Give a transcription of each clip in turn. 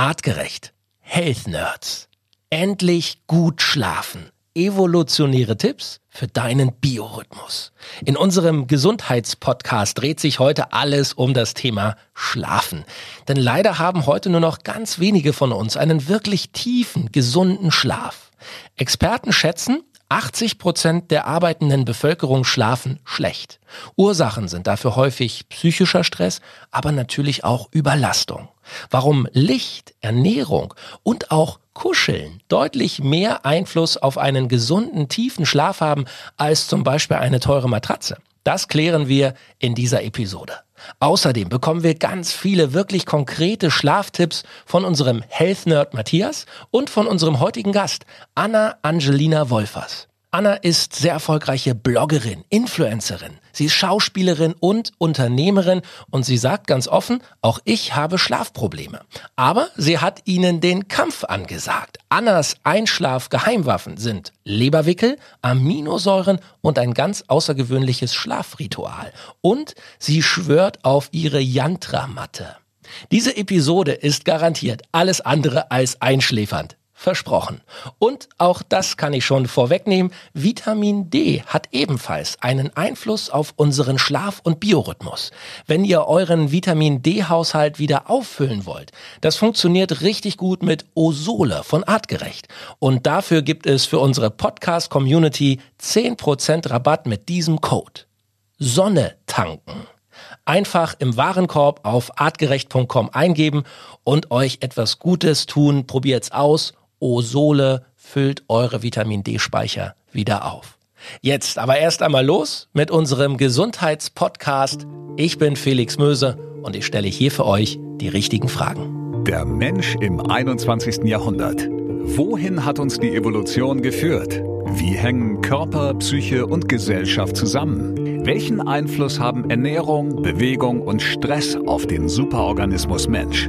Artgerecht. Health Nerds. Endlich gut schlafen. Evolutionäre Tipps für deinen Biorhythmus. In unserem Gesundheitspodcast dreht sich heute alles um das Thema Schlafen. Denn leider haben heute nur noch ganz wenige von uns einen wirklich tiefen, gesunden Schlaf. Experten schätzen, 80 Prozent der arbeitenden Bevölkerung schlafen schlecht. Ursachen sind dafür häufig psychischer Stress, aber natürlich auch Überlastung. Warum Licht, Ernährung und auch Kuscheln deutlich mehr Einfluss auf einen gesunden, tiefen Schlaf haben als zum Beispiel eine teure Matratze. Das klären wir in dieser Episode. Außerdem bekommen wir ganz viele wirklich konkrete Schlaftipps von unserem Health Nerd Matthias und von unserem heutigen Gast Anna Angelina Wolfers. Anna ist sehr erfolgreiche Bloggerin, Influencerin. Sie ist Schauspielerin und Unternehmerin und sie sagt ganz offen, auch ich habe Schlafprobleme. Aber sie hat ihnen den Kampf angesagt. Annas Einschlaf-Geheimwaffen sind Leberwickel, Aminosäuren und ein ganz außergewöhnliches Schlafritual. Und sie schwört auf ihre Yantra-Matte. Diese Episode ist garantiert alles andere als einschläfernd versprochen. Und auch das kann ich schon vorwegnehmen, Vitamin D hat ebenfalls einen Einfluss auf unseren Schlaf- und Biorhythmus. Wenn ihr euren Vitamin D-Haushalt wieder auffüllen wollt, das funktioniert richtig gut mit Osole von Artgerecht. Und dafür gibt es für unsere Podcast-Community 10% Rabatt mit diesem Code. Sonne tanken einfach im Warenkorb auf artgerecht.com eingeben und euch etwas Gutes tun. Probiert's aus Osole füllt eure Vitamin D-Speicher wieder auf. Jetzt aber erst einmal los mit unserem Gesundheitspodcast. Ich bin Felix Möse und ich stelle hier für euch die richtigen Fragen. Der Mensch im 21. Jahrhundert. Wohin hat uns die Evolution geführt? Wie hängen Körper, Psyche und Gesellschaft zusammen? Welchen Einfluss haben Ernährung, Bewegung und Stress auf den Superorganismus Mensch?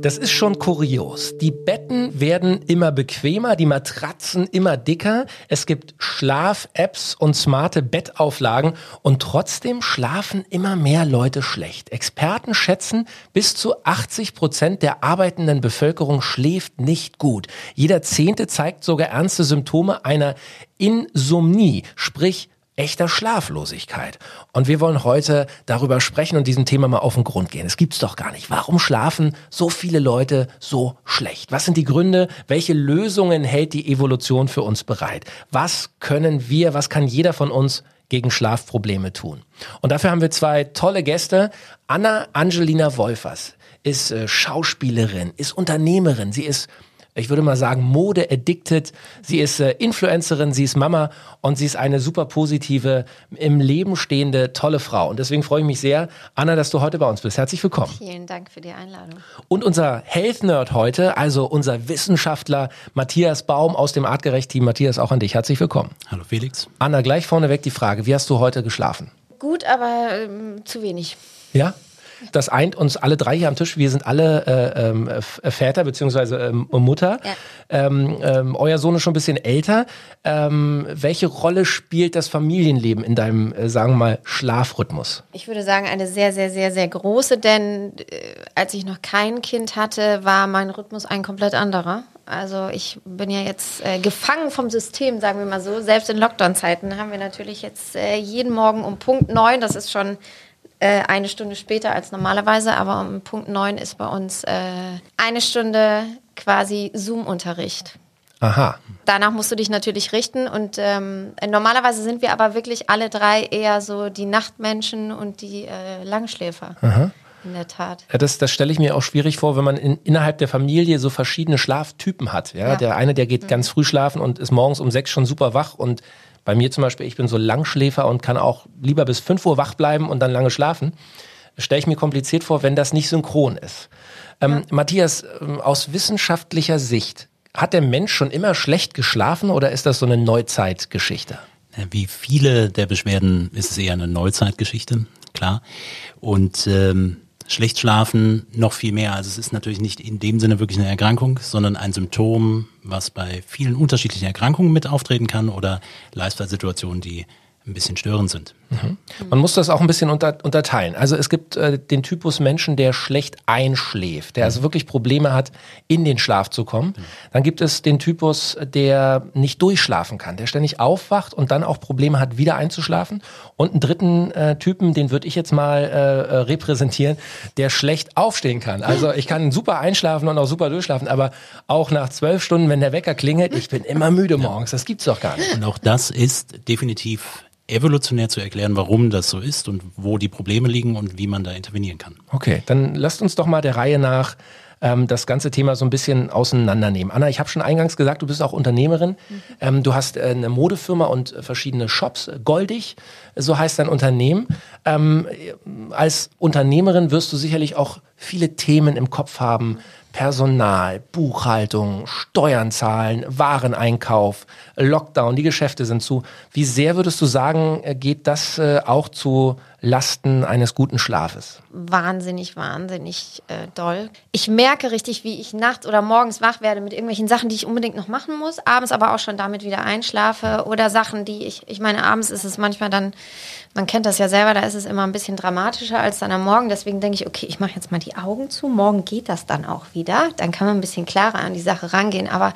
Das ist schon kurios. Die Betten werden immer bequemer, die Matratzen immer dicker. Es gibt Schlaf-Apps und smarte Bettauflagen und trotzdem schlafen immer mehr Leute schlecht. Experten schätzen, bis zu 80 Prozent der arbeitenden Bevölkerung schläft nicht gut. Jeder Zehnte zeigt sogar ernste Symptome einer Insomnie, sprich echter Schlaflosigkeit. Und wir wollen heute darüber sprechen und diesem Thema mal auf den Grund gehen. Es gibt's doch gar nicht. Warum schlafen so viele Leute so schlecht? Was sind die Gründe? Welche Lösungen hält die Evolution für uns bereit? Was können wir, was kann jeder von uns gegen Schlafprobleme tun? Und dafür haben wir zwei tolle Gäste. Anna Angelina Wolfers ist äh, Schauspielerin, ist Unternehmerin, sie ist ich würde mal sagen, Mode-addicted. Sie ist äh, Influencerin, sie ist Mama und sie ist eine super positive, im Leben stehende, tolle Frau. Und deswegen freue ich mich sehr, Anna, dass du heute bei uns bist. Herzlich willkommen. Vielen Dank für die Einladung. Und unser Health Nerd heute, also unser Wissenschaftler Matthias Baum aus dem Artgerecht-Team. Matthias, auch an dich. Herzlich willkommen. Hallo Felix. Anna, gleich vorneweg die Frage, wie hast du heute geschlafen? Gut, aber ähm, zu wenig. Ja? Das eint uns alle drei hier am Tisch. Wir sind alle äh, ähm, äh, Väter bzw. Ähm, Mutter. Ja. Ähm, ähm, euer Sohn ist schon ein bisschen älter. Ähm, welche Rolle spielt das Familienleben in deinem, äh, sagen wir mal, Schlafrhythmus? Ich würde sagen, eine sehr, sehr, sehr, sehr große, denn äh, als ich noch kein Kind hatte, war mein Rhythmus ein komplett anderer. Also ich bin ja jetzt äh, gefangen vom System, sagen wir mal so. Selbst in Lockdown-Zeiten haben wir natürlich jetzt äh, jeden Morgen um Punkt neun, das ist schon äh, eine Stunde später als normalerweise, aber um Punkt 9 ist bei uns äh, eine Stunde quasi Zoom-Unterricht. Aha. Danach musst du dich natürlich richten und ähm, normalerweise sind wir aber wirklich alle drei eher so die Nachtmenschen und die äh, Langschläfer. Aha. In der Tat. Das, das stelle ich mir auch schwierig vor, wenn man in, innerhalb der Familie so verschiedene Schlaftypen hat. Ja? ja. Der eine, der geht mhm. ganz früh schlafen und ist morgens um sechs schon super wach und bei mir zum Beispiel, ich bin so Langschläfer und kann auch lieber bis 5 Uhr wach bleiben und dann lange schlafen. Stelle ich mir kompliziert vor, wenn das nicht synchron ist. Ähm, ja. Matthias, ähm, aus wissenschaftlicher Sicht, hat der Mensch schon immer schlecht geschlafen oder ist das so eine Neuzeitgeschichte? Wie viele der Beschwerden ist es eher eine Neuzeitgeschichte. klar. Und ähm, schlecht schlafen noch viel mehr. Also es ist natürlich nicht in dem Sinne wirklich eine Erkrankung, sondern ein Symptom, was bei vielen unterschiedlichen Erkrankungen mit auftreten kann oder Lifestyle-Situationen, die ein bisschen störend sind. Mhm. Man muss das auch ein bisschen unter, unterteilen. Also es gibt äh, den Typus Menschen, der schlecht einschläft, der mhm. also wirklich Probleme hat, in den Schlaf zu kommen. Mhm. Dann gibt es den Typus, der nicht durchschlafen kann, der ständig aufwacht und dann auch Probleme hat, wieder einzuschlafen. Und einen dritten äh, Typen, den würde ich jetzt mal äh, äh repräsentieren, der schlecht aufstehen kann. Also ich kann super einschlafen und auch super durchschlafen, aber auch nach zwölf Stunden, wenn der Wecker klingelt, ich bin immer müde morgens. Das gibt's doch gar nicht. Und auch das ist definitiv evolutionär zu erklären, warum das so ist und wo die Probleme liegen und wie man da intervenieren kann. Okay, dann lasst uns doch mal der Reihe nach ähm, das ganze Thema so ein bisschen auseinandernehmen. Anna, ich habe schon eingangs gesagt, du bist auch Unternehmerin. Mhm. Ähm, du hast äh, eine Modefirma und verschiedene Shops. Goldig, so heißt dein Unternehmen. Ähm, als Unternehmerin wirst du sicherlich auch viele Themen im Kopf haben. Personal, Buchhaltung, Steuern zahlen, Wareneinkauf, Lockdown, die Geschäfte sind zu. Wie sehr würdest du sagen, äh, geht das äh, auch zu Lasten eines guten Schlafes? Wahnsinnig, wahnsinnig äh, doll. Ich merke richtig, wie ich nachts oder morgens wach werde mit irgendwelchen Sachen, die ich unbedingt noch machen muss, abends aber auch schon damit wieder einschlafe oder Sachen, die ich, ich meine, abends ist es manchmal dann, man kennt das ja selber, da ist es immer ein bisschen dramatischer als dann am Morgen. Deswegen denke ich, okay, ich mache jetzt mal die Augen zu, morgen geht das dann auch wieder. Dann kann man ein bisschen klarer an die Sache rangehen, aber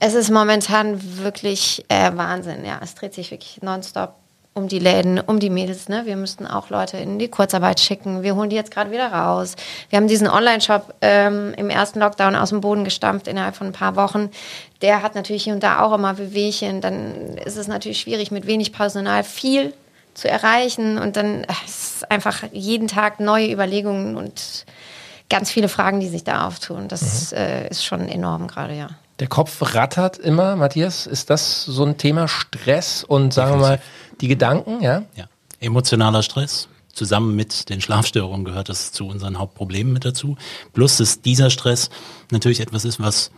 es ist momentan wirklich äh, Wahnsinn. Ja, es dreht sich wirklich nonstop um die Läden, um die Mädels. Ne? Wir müssten auch Leute in die Kurzarbeit schicken. Wir holen die jetzt gerade wieder raus. Wir haben diesen Online-Shop ähm, im ersten Lockdown aus dem Boden gestampft innerhalb von ein paar Wochen. Der hat natürlich hier und da auch immer Wehwehchen. Dann ist es natürlich schwierig, mit wenig Personal viel zu erreichen. Und dann äh, ist es einfach jeden Tag neue Überlegungen und ganz viele Fragen, die sich da auftun. Das mhm. äh, ist schon enorm gerade, ja. Der Kopf rattert immer, Matthias. Ist das so ein Thema Stress und sagen wir mal die Gedanken, ja? Ja. Emotionaler Stress. Zusammen mit den Schlafstörungen gehört das zu unseren Hauptproblemen mit dazu. Plus, dass dieser Stress natürlich etwas ist, was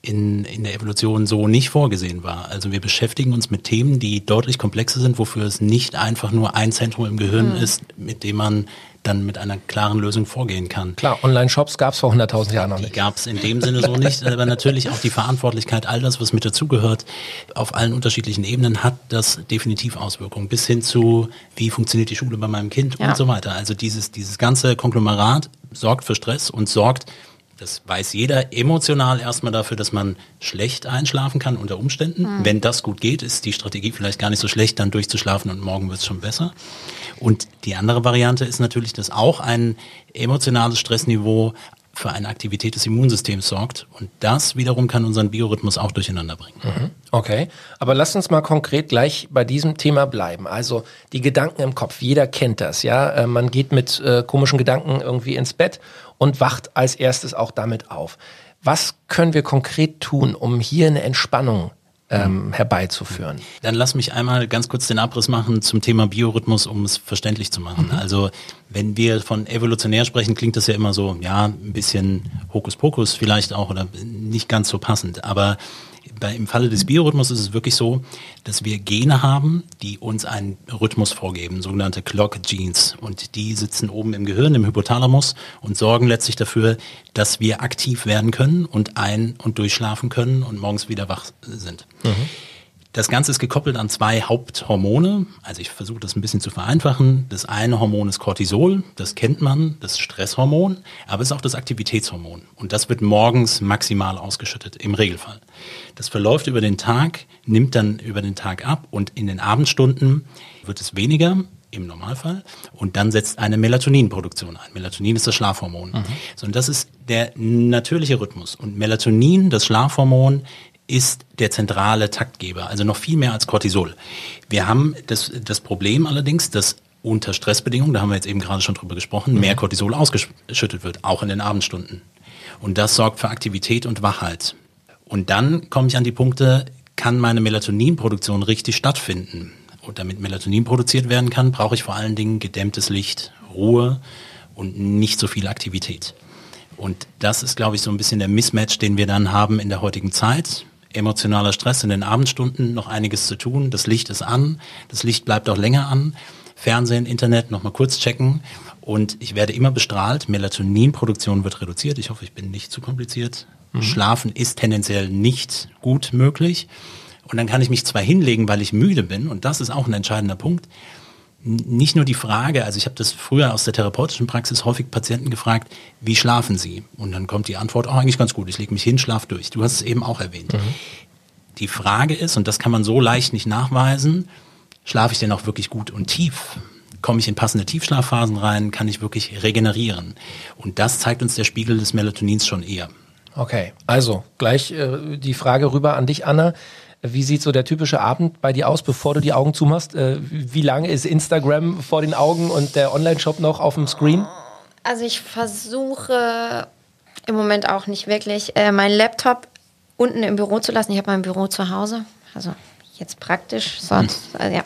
in, in der Evolution so nicht vorgesehen war. Also wir beschäftigen uns mit Themen, die deutlich komplexer sind, wofür es nicht einfach nur ein Zentrum im Gehirn mhm. ist, mit dem man dann mit einer klaren Lösung vorgehen kann. Klar, Online-Shops gab es vor 100.000 Jahren noch nicht. Die gab es in dem Sinne so nicht, aber natürlich auch die Verantwortlichkeit, all das, was mit dazugehört, auf allen unterschiedlichen Ebenen hat das definitiv Auswirkungen, bis hin zu, wie funktioniert die Schule bei meinem Kind ja. und so weiter. Also dieses, dieses ganze Konglomerat sorgt für Stress und sorgt das weiß jeder, emotional erstmal dafür, dass man schlecht einschlafen kann unter Umständen. Mhm. Wenn das gut geht, ist die Strategie vielleicht gar nicht so schlecht, dann durchzuschlafen und morgen wird es schon besser. Und die andere Variante ist natürlich, dass auch ein emotionales Stressniveau für eine Aktivität des Immunsystems sorgt. Und das wiederum kann unseren Biorhythmus auch durcheinander bringen. Mhm. Okay, aber lass uns mal konkret gleich bei diesem Thema bleiben. Also die Gedanken im Kopf, jeder kennt das, ja. Äh, man geht mit äh, komischen Gedanken irgendwie ins Bett und wacht als erstes auch damit auf. Was können wir konkret tun, um hier eine Entspannung ähm, herbeizuführen. Dann lass mich einmal ganz kurz den Abriss machen zum Thema Biorhythmus, um es verständlich zu machen. Mhm. Also wenn wir von evolutionär sprechen, klingt das ja immer so, ja, ein bisschen Hokuspokus vielleicht auch oder nicht ganz so passend. Aber bei, im Falle des Biorhythmus ist es wirklich so, dass wir Gene haben, die uns einen Rhythmus vorgeben, sogenannte Clock Genes. Und die sitzen oben im Gehirn, im Hypothalamus und sorgen letztlich dafür, dass wir aktiv werden können und ein- und durchschlafen können und morgens wieder wach sind. Mhm. Das Ganze ist gekoppelt an zwei Haupthormone. Also ich versuche das ein bisschen zu vereinfachen. Das eine Hormon ist Cortisol, das kennt man, das Stresshormon, aber es ist auch das Aktivitätshormon. Und das wird morgens maximal ausgeschüttet, im Regelfall. Das verläuft über den Tag, nimmt dann über den Tag ab und in den Abendstunden wird es weniger, im Normalfall. Und dann setzt eine Melatoninproduktion ein. Melatonin ist das Schlafhormon. Mhm. So, und das ist der natürliche Rhythmus. Und Melatonin, das Schlafhormon, ist der zentrale Taktgeber, also noch viel mehr als Cortisol. Wir haben das, das Problem allerdings, dass unter Stressbedingungen, da haben wir jetzt eben gerade schon drüber gesprochen, mhm. mehr Cortisol ausgeschüttet wird, auch in den Abendstunden. Und das sorgt für Aktivität und Wachheit. Und dann komme ich an die Punkte, kann meine Melatoninproduktion richtig stattfinden? Und damit Melatonin produziert werden kann, brauche ich vor allen Dingen gedämmtes Licht, Ruhe und nicht so viel Aktivität. Und das ist, glaube ich, so ein bisschen der Mismatch, den wir dann haben in der heutigen Zeit emotionaler Stress in den Abendstunden, noch einiges zu tun. Das Licht ist an, das Licht bleibt auch länger an. Fernsehen, Internet nochmal kurz checken und ich werde immer bestrahlt. Melatoninproduktion wird reduziert. Ich hoffe, ich bin nicht zu kompliziert. Mhm. Schlafen ist tendenziell nicht gut möglich. Und dann kann ich mich zwar hinlegen, weil ich müde bin, und das ist auch ein entscheidender Punkt, nicht nur die Frage, also ich habe das früher aus der therapeutischen Praxis häufig Patienten gefragt, wie schlafen sie? Und dann kommt die Antwort, oh, eigentlich ganz gut, ich lege mich hin, schlaf durch. Du hast es eben auch erwähnt. Mhm. Die Frage ist, und das kann man so leicht nicht nachweisen, schlafe ich denn auch wirklich gut und tief? Komme ich in passende Tiefschlafphasen rein? Kann ich wirklich regenerieren? Und das zeigt uns der Spiegel des Melatonins schon eher. Okay, also gleich äh, die Frage rüber an dich, Anna. Wie sieht so der typische Abend bei dir aus, bevor du die Augen zumachst? Äh, wie lange ist Instagram vor den Augen und der Online-Shop noch auf dem Screen? Also ich versuche im Moment auch nicht wirklich, äh, meinen Laptop unten im Büro zu lassen. Ich habe mein Büro zu Hause, also jetzt praktisch, sonst, also ja.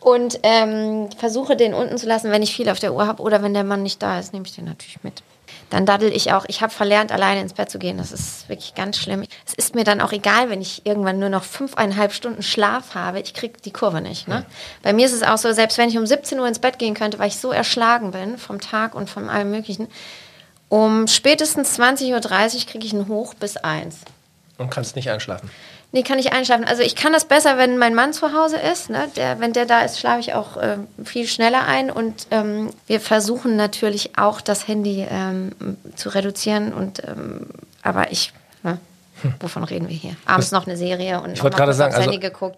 Und ähm, versuche den unten zu lassen, wenn ich viel auf der Uhr habe oder wenn der Mann nicht da ist, nehme ich den natürlich mit dann daddel ich auch. Ich habe verlernt, alleine ins Bett zu gehen. Das ist wirklich ganz schlimm. Es ist mir dann auch egal, wenn ich irgendwann nur noch fünfeinhalb Stunden Schlaf habe. Ich kriege die Kurve nicht. Ne? Ja. Bei mir ist es auch so, selbst wenn ich um 17 Uhr ins Bett gehen könnte, weil ich so erschlagen bin vom Tag und von allem Möglichen, um spätestens 20.30 Uhr kriege ich einen Hoch bis eins. Und kannst nicht einschlafen? Nee, kann ich einschlafen. Also ich kann das besser, wenn mein Mann zu Hause ist. Ne? Der, wenn der da ist, schlafe ich auch äh, viel schneller ein. Und ähm, wir versuchen natürlich auch das Handy ähm, zu reduzieren. Und ähm, aber ich, ne? hm. wovon reden wir hier? Abends noch eine Serie und ich wollte gerade sagen, also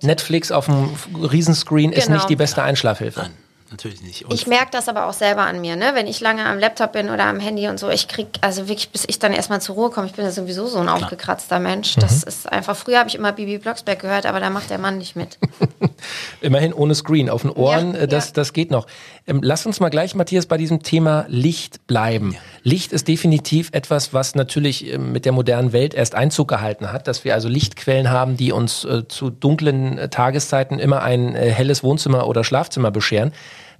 Netflix auf dem Riesenscreen genau. ist nicht die beste Einschlafhilfe. Natürlich nicht. Und ich merke das aber auch selber an mir, ne? wenn ich lange am Laptop bin oder am Handy und so, ich kriege, also wirklich, bis ich dann erstmal zur Ruhe komme, ich bin ja sowieso so ein Klar. aufgekratzter Mensch. Das mhm. ist einfach, früher habe ich immer Bibi Blocksberg gehört, aber da macht der Mann nicht mit. Immerhin ohne Screen, auf den Ohren, ja, äh, das, ja. das geht noch. Ähm, lass uns mal gleich, Matthias, bei diesem Thema Licht bleiben. Ja. Licht ist definitiv etwas, was natürlich äh, mit der modernen Welt erst Einzug gehalten hat, dass wir also Lichtquellen haben, die uns äh, zu dunklen äh, Tageszeiten immer ein äh, helles Wohnzimmer oder Schlafzimmer bescheren.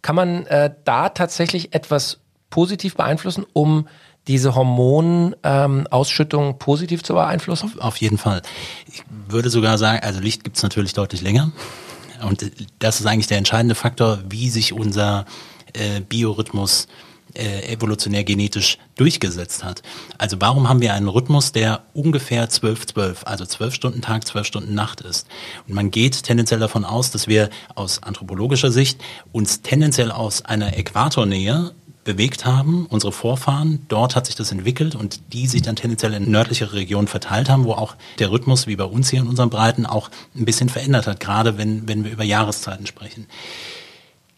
Kann man äh, da tatsächlich etwas positiv beeinflussen, um diese Hormonausschüttung ähm, positiv zu beeinflussen? Auf, jeden Fall. Ich würde sogar sagen, also Licht gibt es natürlich deutlich länger. Und das ist eigentlich der entscheidende Faktor, wie sich unser äh, Biorhythmus äh, evolutionär genetisch durchgesetzt hat. Also warum haben wir einen Rhythmus, der ungefähr 12-12, also 12 Stunden Tag, 12 Stunden Nacht ist? Und man geht tendenziell davon aus, dass wir aus anthropologischer Sicht uns tendenziell aus einer Äquatornähe bewegt haben, unsere Vorfahren, dort hat sich das entwickelt und die sich dann tendenziell in nördlichere Regionen verteilt haben, wo auch der Rhythmus, wie bei uns hier in unseren Breiten, auch ein bisschen verändert hat, gerade wenn, wenn wir über Jahreszeiten sprechen.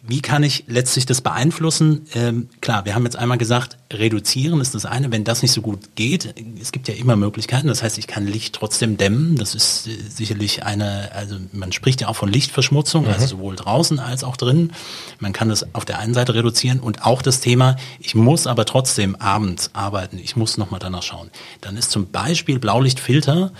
Wie kann ich letztlich das beeinflussen? Ähm, klar, wir haben jetzt einmal gesagt, reduzieren ist das eine. Wenn das nicht so gut geht, es gibt ja immer Möglichkeiten. Das heißt, ich kann Licht trotzdem dämmen. Das ist äh, sicherlich eine, also man spricht ja auch von Lichtverschmutzung, mhm. also sowohl draußen als auch drinnen. Man kann das auf der einen Seite reduzieren und auch das Thema, ich muss aber trotzdem abends arbeiten. Ich muss nochmal danach schauen. Dann ist zum Beispiel Blaulichtfilter,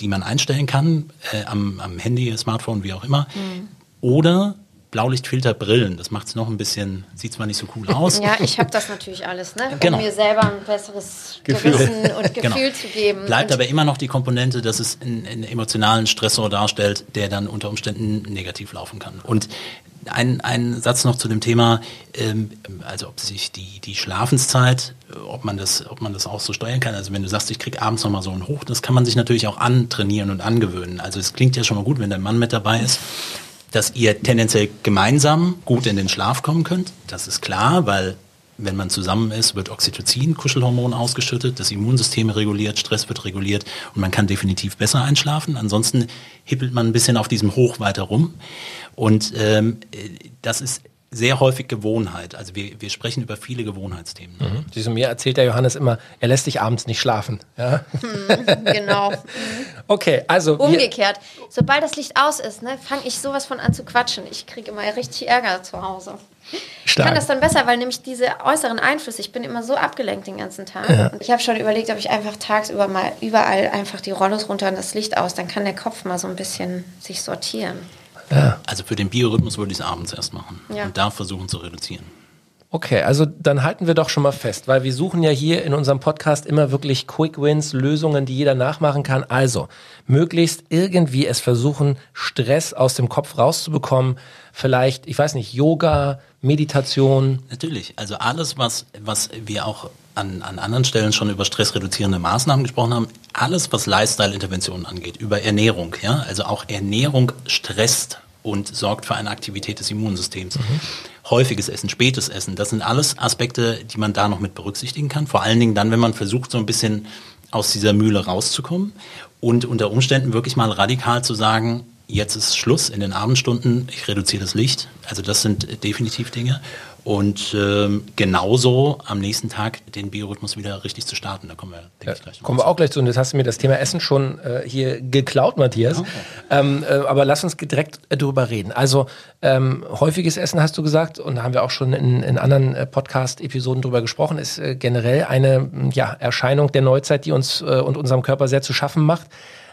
die man einstellen kann, äh, am, am Handy, Smartphone, wie auch immer. Mhm. Oder Blaulichtfilterbrillen. Das macht es noch ein bisschen, sieht zwar nicht so cool aus. Ja, ich habe das natürlich alles, ne? um genau. mir selber ein besseres Gefühl. Gewissen und Gefühl genau. zu geben. Bleibt und aber immer noch die Komponente, dass es einen, einen emotionalen Stressor darstellt, der dann unter Umständen negativ laufen kann. Und ein, ein Satz noch zu dem Thema, ähm, also ob sich die, die Schlafenszeit, ob man, das, ob man das auch so steuern kann. Also wenn du sagst, ich kriege abends nochmal so einen Hoch, das kann man sich natürlich auch antrainieren und angewöhnen. Also es klingt ja schon mal gut, wenn der Mann mit dabei ist dass ihr tendenziell gemeinsam gut in den Schlaf kommen könnt. Das ist klar, weil wenn man zusammen ist, wird Oxytocin, Kuschelhormon ausgeschüttet, das Immunsystem reguliert, Stress wird reguliert und man kann definitiv besser einschlafen. Ansonsten hippelt man ein bisschen auf diesem Hoch weiter rum. Und ähm, das ist sehr häufig Gewohnheit. Also wir, wir sprechen über viele Gewohnheitsthemen. Mhm. Siehst mir erzählt der Johannes immer, er lässt sich abends nicht schlafen. Ja? Hm, genau. okay, also. Umgekehrt. Sobald das Licht aus ist, ne, fange ich sowas von an zu quatschen. Ich kriege immer richtig Ärger zu Hause. Stark. Ich kann das dann besser, weil nämlich diese äußeren Einflüsse, ich bin immer so abgelenkt den ganzen Tag. Ja. ich habe schon überlegt, ob ich einfach tagsüber mal überall einfach die Rollos runter und das Licht aus, dann kann der Kopf mal so ein bisschen sich sortieren. Ja. Also für den Biorhythmus würde ich es abends erst machen ja. und da versuchen zu reduzieren. Okay, also dann halten wir doch schon mal fest, weil wir suchen ja hier in unserem Podcast immer wirklich Quick Wins, Lösungen, die jeder nachmachen kann. Also möglichst irgendwie es versuchen, Stress aus dem Kopf rauszubekommen. Vielleicht, ich weiß nicht, Yoga, Meditation. Natürlich, also alles, was, was wir auch an, an anderen Stellen schon über stressreduzierende Maßnahmen gesprochen haben, alles, was Lifestyle-Interventionen angeht, über Ernährung, ja, also auch Ernährung stresst und sorgt für eine Aktivität des Immunsystems. Mhm. Häufiges Essen, spätes Essen, das sind alles Aspekte, die man da noch mit berücksichtigen kann. Vor allen Dingen dann, wenn man versucht, so ein bisschen aus dieser Mühle rauszukommen und unter Umständen wirklich mal radikal zu sagen, jetzt ist Schluss in den Abendstunden, ich reduziere das Licht. Also das sind definitiv Dinge. Und ähm, genauso am nächsten Tag den Biorhythmus wieder richtig zu starten. Da kommen wir, denke ja, ich, Kommen wir auch gleich zu. Und jetzt hast du mir das Thema Essen schon äh, hier geklaut, Matthias. Okay. Ähm, äh, aber lass uns direkt äh, darüber reden. Also ähm, häufiges Essen hast du gesagt und da haben wir auch schon in, in anderen äh, Podcast-Episoden drüber gesprochen, ist äh, generell eine ja, Erscheinung der Neuzeit, die uns äh, und unserem Körper sehr zu schaffen macht.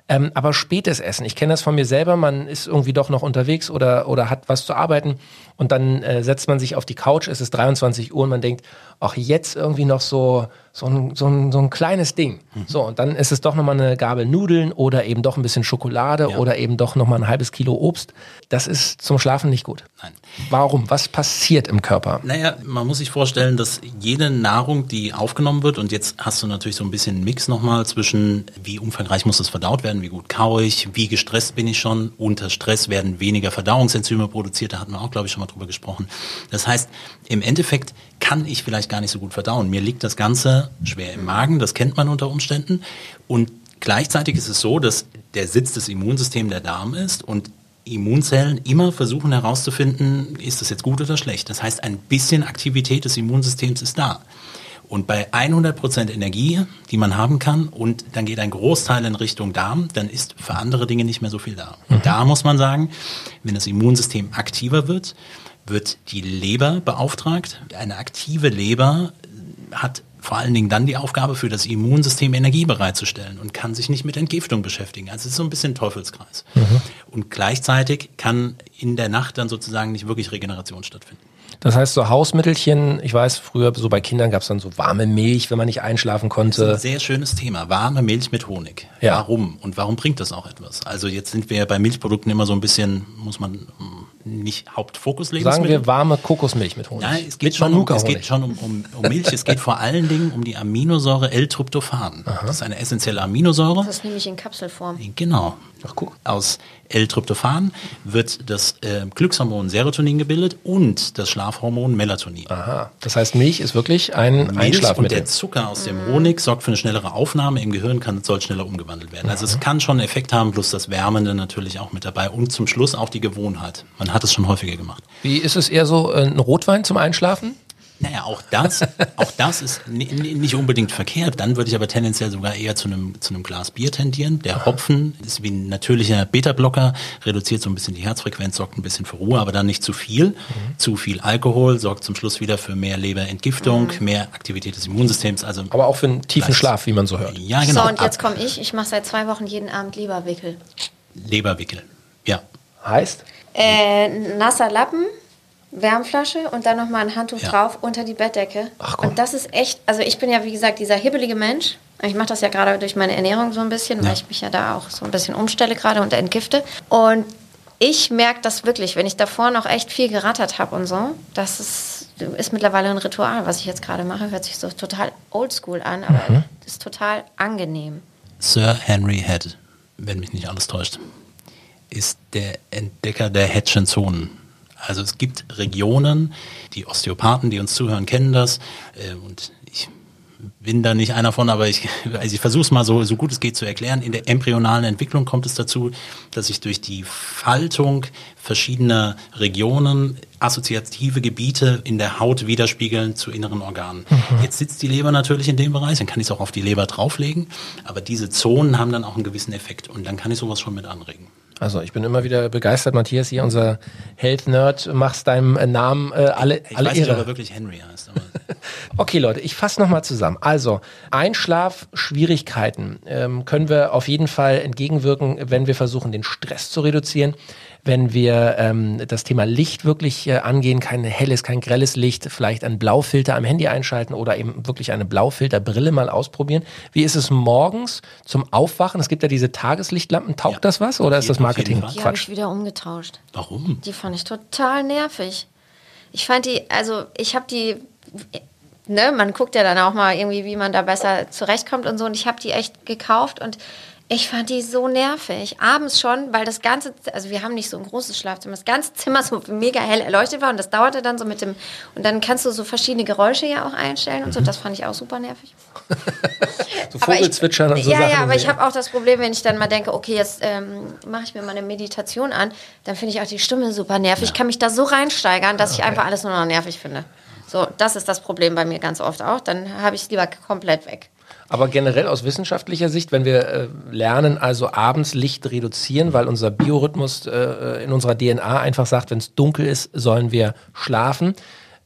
Ähm, aber spätes Essen, ich kenne das von mir selber, man ist irgendwie doch noch unterwegs oder, oder hat was zu arbeiten und dann äh, setzt man sich auf die Couch, es ist 23 Uhr und man denkt, ach jetzt irgendwie noch so, so, ein, so, ein, so ein kleines Ding. Mhm. So, und dann ist es doch nochmal eine Gabel Nudeln oder eben doch ein bisschen Schokolade ja. oder eben doch nochmal ein halbes Kilo Obst. Das ist zum Schlafen nicht gut. Nein. Warum? Was passiert im Körper? Naja, man muss sich vorstellen, dass jede Nahrung, die aufgenommen wird, und jetzt hast du natürlich so ein bisschen einen Mix nochmal zwischen, wie umfangreich muss das verdaut werden, wie gut kaue ich, wie gestresst bin ich schon. Unter Stress werden weniger Verdauungsenzyme produziert, da hatten wir auch, glaube ich, schon mal drüber gesprochen. Das heißt, im Endeffekt kann ich vielleicht gar nicht so gut verdauen. Mir liegt das Ganze schwer im Magen, das kennt man unter Umständen. Und gleichzeitig ist es so, dass der Sitz des Immunsystems der Darm ist und Immunzellen immer versuchen herauszufinden, ist das jetzt gut oder schlecht. Das heißt, ein bisschen Aktivität des Immunsystems ist da. Und bei 100% Energie, die man haben kann, und dann geht ein Großteil in Richtung Darm, dann ist für andere Dinge nicht mehr so viel da. Und da muss man sagen, wenn das Immunsystem aktiver wird, wird die Leber beauftragt. Eine aktive Leber hat vor allen Dingen dann die Aufgabe für das Immunsystem Energie bereitzustellen und kann sich nicht mit Entgiftung beschäftigen. Also es ist so ein bisschen Teufelskreis. Mhm. Und gleichzeitig kann in der Nacht dann sozusagen nicht wirklich Regeneration stattfinden. Das heißt, so Hausmittelchen, ich weiß, früher so bei Kindern gab es dann so warme Milch, wenn man nicht einschlafen konnte. Das ist ein sehr schönes Thema. Warme Milch mit Honig. Ja. Warum? Und warum bringt das auch etwas? Also jetzt sind wir bei Milchprodukten immer so ein bisschen, muss man nicht Hauptfokus legen. Sagen wir warme Kokosmilch mit Honig. Nein, es geht, schon um, es geht schon um, um, um Milch. es geht vor allen Dingen um die Aminosäure L-Tryptophan. Das ist eine essentielle Aminosäure. Das ist nämlich in Kapselform. Genau. Ach, guck. Aus L-Tryptophan wird das äh, Glückshormon Serotonin gebildet und das Schlafhormon Melatonin. Aha. Das heißt, Milch ist wirklich ein Milch Einschlafmittel. Und der Zucker aus dem Honig sorgt für eine schnellere Aufnahme im Gehirn, kann, soll schneller umgewandelt werden. Also es kann schon einen Effekt haben, plus das Wärmende natürlich auch mit dabei und zum Schluss auch die Gewohnheit. Man hat es schon häufiger gemacht. Wie ist es eher so äh, ein Rotwein zum Einschlafen? Naja, auch das, auch das ist nicht unbedingt verkehrt. Dann würde ich aber tendenziell sogar eher zu einem, zu einem Glas Bier tendieren. Der Hopfen ist wie ein natürlicher Beta-Blocker, reduziert so ein bisschen die Herzfrequenz, sorgt ein bisschen für Ruhe, aber dann nicht zu viel. Mhm. Zu viel Alkohol sorgt zum Schluss wieder für mehr Leberentgiftung, mhm. mehr Aktivität des Immunsystems. Also aber auch für einen tiefen Schlaf, wie man so hört. Ja, genau. So, und jetzt komme ich. Ich mache seit zwei Wochen jeden Abend Leberwickel. Leberwickel, ja. Heißt? Äh, nasser Lappen Wärmflasche und dann nochmal ein Handtuch ja. drauf unter die Bettdecke. Ach, und das ist echt, also ich bin ja wie gesagt dieser hibbelige Mensch. Ich mache das ja gerade durch meine Ernährung so ein bisschen, ja. weil ich mich ja da auch so ein bisschen umstelle gerade und entgifte. Und ich merke das wirklich, wenn ich davor noch echt viel gerattert habe und so, das ist, ist mittlerweile ein Ritual, was ich jetzt gerade mache. Hört sich so total oldschool an, aber mhm. ist total angenehm. Sir Henry Head, wenn mich nicht alles täuscht, ist der Entdecker der Hedschen Zonen also es gibt Regionen, die Osteopathen, die uns zuhören, kennen das. Äh, und ich bin da nicht einer von, aber ich, also ich versuche es mal so, so gut es geht zu erklären. In der embryonalen Entwicklung kommt es dazu, dass sich durch die Faltung verschiedener Regionen assoziative Gebiete in der Haut widerspiegeln zu inneren Organen. Mhm. Jetzt sitzt die Leber natürlich in dem Bereich, dann kann ich es auch auf die Leber drauflegen, aber diese Zonen haben dann auch einen gewissen Effekt und dann kann ich sowas schon mit anregen. Also ich bin immer wieder begeistert, Matthias, hier unser Health-Nerd, machst deinem äh, Namen äh, alle, ich alle weiß Ehre. nicht, ob er wirklich Henry heißt. okay, Leute, ich fasse nochmal zusammen. Also Einschlafschwierigkeiten ähm, können wir auf jeden Fall entgegenwirken, wenn wir versuchen, den Stress zu reduzieren. Wenn wir ähm, das Thema Licht wirklich äh, angehen, kein helles, kein grelles Licht, vielleicht einen Blaufilter am Handy einschalten oder eben wirklich eine Blaufilterbrille mal ausprobieren. Wie ist es morgens zum Aufwachen? Es gibt ja diese Tageslichtlampen. Taugt Ja. das was oder ist das Marketing? Die habe ich wieder umgetauscht. Warum? Die fand ich total nervig. Ich fand die, also ich habe die, ne, man guckt ja dann auch mal irgendwie, wie man da besser zurechtkommt und so. Und ich habe die echt gekauft und ich fand die so nervig. Abends schon, weil das ganze, also wir haben nicht so ein großes Schlafzimmer, das ganze Zimmer so mega hell erleuchtet war und das dauerte dann so mit dem, und dann kannst du so verschiedene Geräusche ja auch einstellen und so. Das fand ich auch super nervig. So Vogelzwitschern und so ja, Sachen. Ja, aber ich habe auch das Problem, wenn ich dann mal denke, okay, jetzt ähm, mache ich mir mal eine Meditation an, dann finde ich auch die Stimme super nervig. Ich kann mich da so reinsteigern, dass ich einfach alles nur noch nervig finde. So, das ist das Problem bei mir ganz oft auch. Dann habe ich es lieber komplett weg. Aber generell aus wissenschaftlicher Sicht, wenn wir äh, lernen, also abends Licht reduzieren, weil unser Biorhythmus äh, in unserer DNA einfach sagt, wenn es dunkel ist, sollen wir schlafen.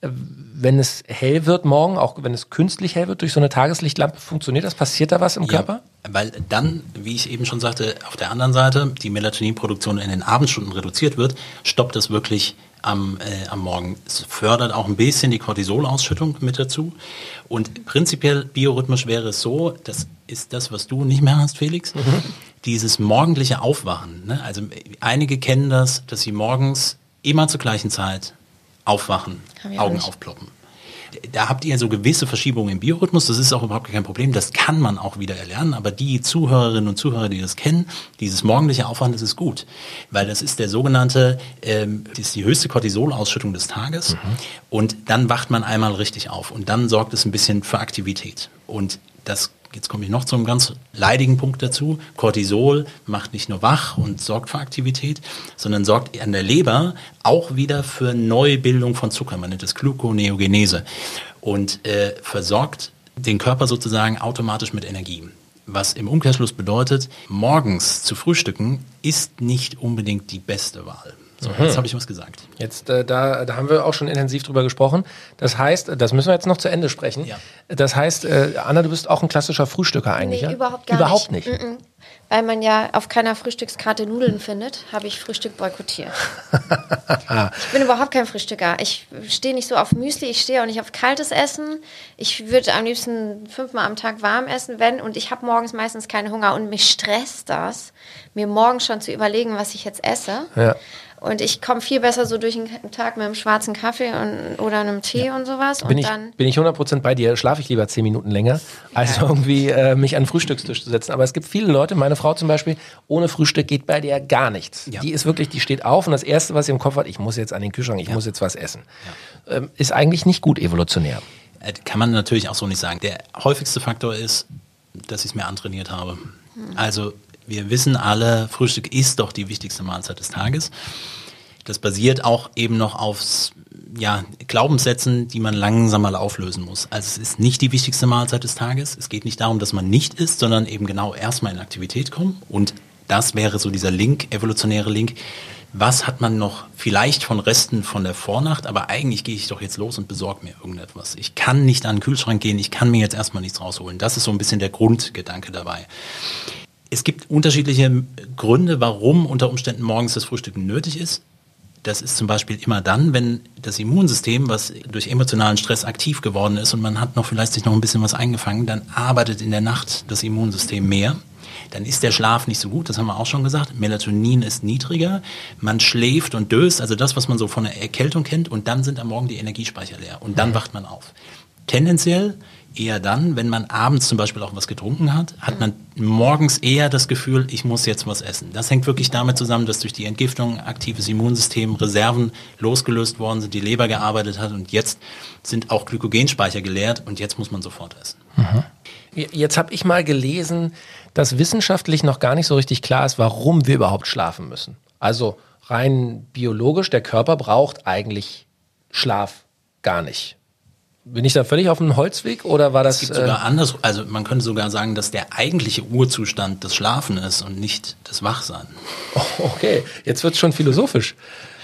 Äh, wenn es hell wird morgen, auch wenn es künstlich hell wird durch so eine Tageslichtlampe, funktioniert das? Passiert da was im Körper? Ja, weil dann, wie ich eben schon sagte, auf der anderen Seite die Melatoninproduktion in den Abendstunden reduziert wird, stoppt das wirklich am, äh, am Morgen. Es fördert auch ein bisschen die Cortisolausschüttung mit dazu. Und prinzipiell biorhythmisch wäre es so, das ist das, was du nicht mehr hast, Felix, dieses morgendliche Aufwachen. Ne? Also einige kennen das, dass sie morgens immer zur gleichen Zeit aufwachen, Augen nicht. aufploppen da habt ihr so gewisse Verschiebungen im Biorhythmus. Das ist auch überhaupt kein Problem. Das kann man auch wieder erlernen. Aber die Zuhörerinnen und Zuhörer, die das kennen, dieses morgendliche Aufwachen, das ist gut. Weil das ist der sogenannte, ähm, das ist die höchste Cortisolausschüttung des Tages. Und dann wacht man einmal richtig auf. Und dann sorgt es ein bisschen für Aktivität. Und das Jetzt komme ich noch zu einem ganz leidigen Punkt dazu. Cortisol macht nicht nur wach und sorgt für Aktivität, sondern sorgt an der Leber auch wieder für Neubildung von Zucker. Man nennt das Gluconeogenese und äh, versorgt den Körper sozusagen automatisch mit Energie. Was im Umkehrschluss bedeutet, morgens zu frühstücken ist nicht unbedingt die beste Wahl. So, jetzt habe ich was gesagt. Jetzt, äh, da, da haben wir auch schon intensiv drüber gesprochen. Das heißt, das müssen wir jetzt noch zu Ende sprechen. Ja. Das heißt, äh, Anna, du bist auch ein klassischer Frühstücker eigentlich, Nee, ja? überhaupt gar überhaupt nicht. nicht. Mm-mm. Weil man ja auf keiner Frühstückskarte Nudeln findet, habe ich Frühstück boykottiert. ich bin überhaupt kein Frühstücker. Ich stehe nicht so auf Müsli, ich stehe auch nicht auf kaltes Essen. Ich würde am liebsten fünfmal am Tag warm essen, wenn. Und ich habe morgens meistens keinen Hunger und mich stresst das, mir morgens schon zu überlegen, was ich jetzt esse. Ja. Und ich komme viel besser so durch den Tag mit einem schwarzen Kaffee und, oder einem Tee und sowas. Bin und ich, dann bin ich 100% bei dir, schlafe ich lieber 10 Minuten länger, als irgendwie äh, mich an den Frühstückstisch zu setzen. Aber es gibt viele Leute, meine Frau zum Beispiel, ohne Frühstück geht bei der gar nichts. Ja. Die ist wirklich, die steht auf und das Erste, was sie im Kopf hat, ich muss jetzt an den Kühlschrank, ich muss jetzt was essen. Ähm, ist eigentlich nicht gut evolutionär. Äh, Kann man natürlich auch so nicht sagen. Der häufigste Faktor ist, dass ich es mir antrainiert habe. Also wir wissen alle, Frühstück ist doch die wichtigste Mahlzeit des Tages. Das basiert auch eben noch auf ja, Glaubenssätzen, die man langsam mal auflösen muss. Also es ist nicht die wichtigste Mahlzeit des Tages. Es geht nicht darum, dass man nicht isst, sondern eben genau erstmal in Aktivität kommen. Und das wäre so dieser Link, evolutionäre Link. Was hat man noch vielleicht von Resten von der Vornacht, aber eigentlich gehe ich doch jetzt los und besorge mir irgendetwas. Ich kann nicht an den Kühlschrank gehen, ich kann mir jetzt erstmal nichts rausholen. Das ist so ein bisschen der Grundgedanke dabei. Es gibt unterschiedliche Gründe, warum unter Umständen morgens das Frühstücken nötig ist. Das ist zum Beispiel immer dann, wenn das Immunsystem, was durch emotionalen Stress aktiv geworden ist und man hat noch vielleicht sich noch ein bisschen was eingefangen, dann arbeitet in der Nacht das Immunsystem mehr. Dann ist der Schlaf nicht so gut, das haben wir auch schon gesagt. Melatonin ist niedriger, man schläft und döst, also das, was man so von der Erkältung kennt, und dann sind am Morgen die Energiespeicher leer und dann wacht man auf. Tendenziell eher dann, wenn man abends zum Beispiel auch was getrunken hat, hat man morgens eher das Gefühl, ich muss jetzt was essen. Das hängt wirklich damit zusammen, dass durch die Entgiftung aktives Immunsystem Reserven losgelöst worden sind, die Leber gearbeitet hat und jetzt sind auch Glykogenspeicher geleert und jetzt muss man sofort essen. Jetzt habe ich mal gelesen, dass wissenschaftlich noch gar nicht so richtig klar ist, warum wir überhaupt schlafen müssen. Also rein biologisch, der Körper braucht eigentlich Schlaf gar nicht. Bin ich da völlig auf dem Holzweg oder war das? Es gibt äh, sogar anders, also man könnte sogar sagen, dass der eigentliche Urzustand das Schlafen ist und nicht das Wachsein. Okay, jetzt wird es schon philosophisch.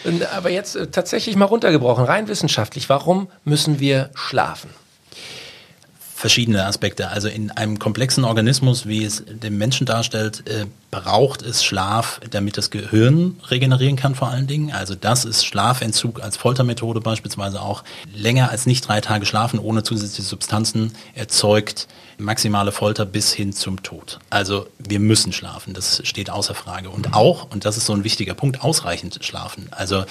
Und, Aber jetzt äh, tatsächlich mal runtergebrochen, rein wissenschaftlich. Warum müssen wir schlafen? Verschiedene Aspekte. Also in einem komplexen Organismus, wie es den Menschen darstellt, äh, braucht es Schlaf, damit das Gehirn regenerieren kann vor allen Dingen. Also das ist Schlafentzug als Foltermethode beispielsweise auch. Länger als nicht drei Tage schlafen ohne zusätzliche Substanzen erzeugt maximale Folter bis hin zum Tod. Also wir müssen schlafen, das steht außer Frage. Und auch, und das ist so ein wichtiger Punkt, ausreichend schlafen. Also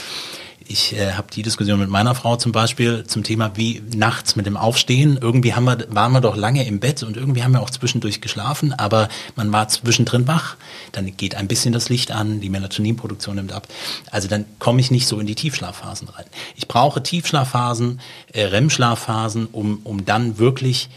ich äh, habe die Diskussion mit meiner Frau zum Beispiel zum Thema wie nachts mit dem Aufstehen. Irgendwie haben wir, waren wir doch lange im Bett und irgendwie haben wir auch zwischendurch geschlafen, aber man war zwischendrin wach. Dann geht ein bisschen das Licht an, die Melatoninproduktion nimmt ab. Also dann komme ich nicht so in die Tiefschlafphasen rein. Ich brauche Tiefschlafphasen, äh, REM-Schlafphasen, um, um dann wirklich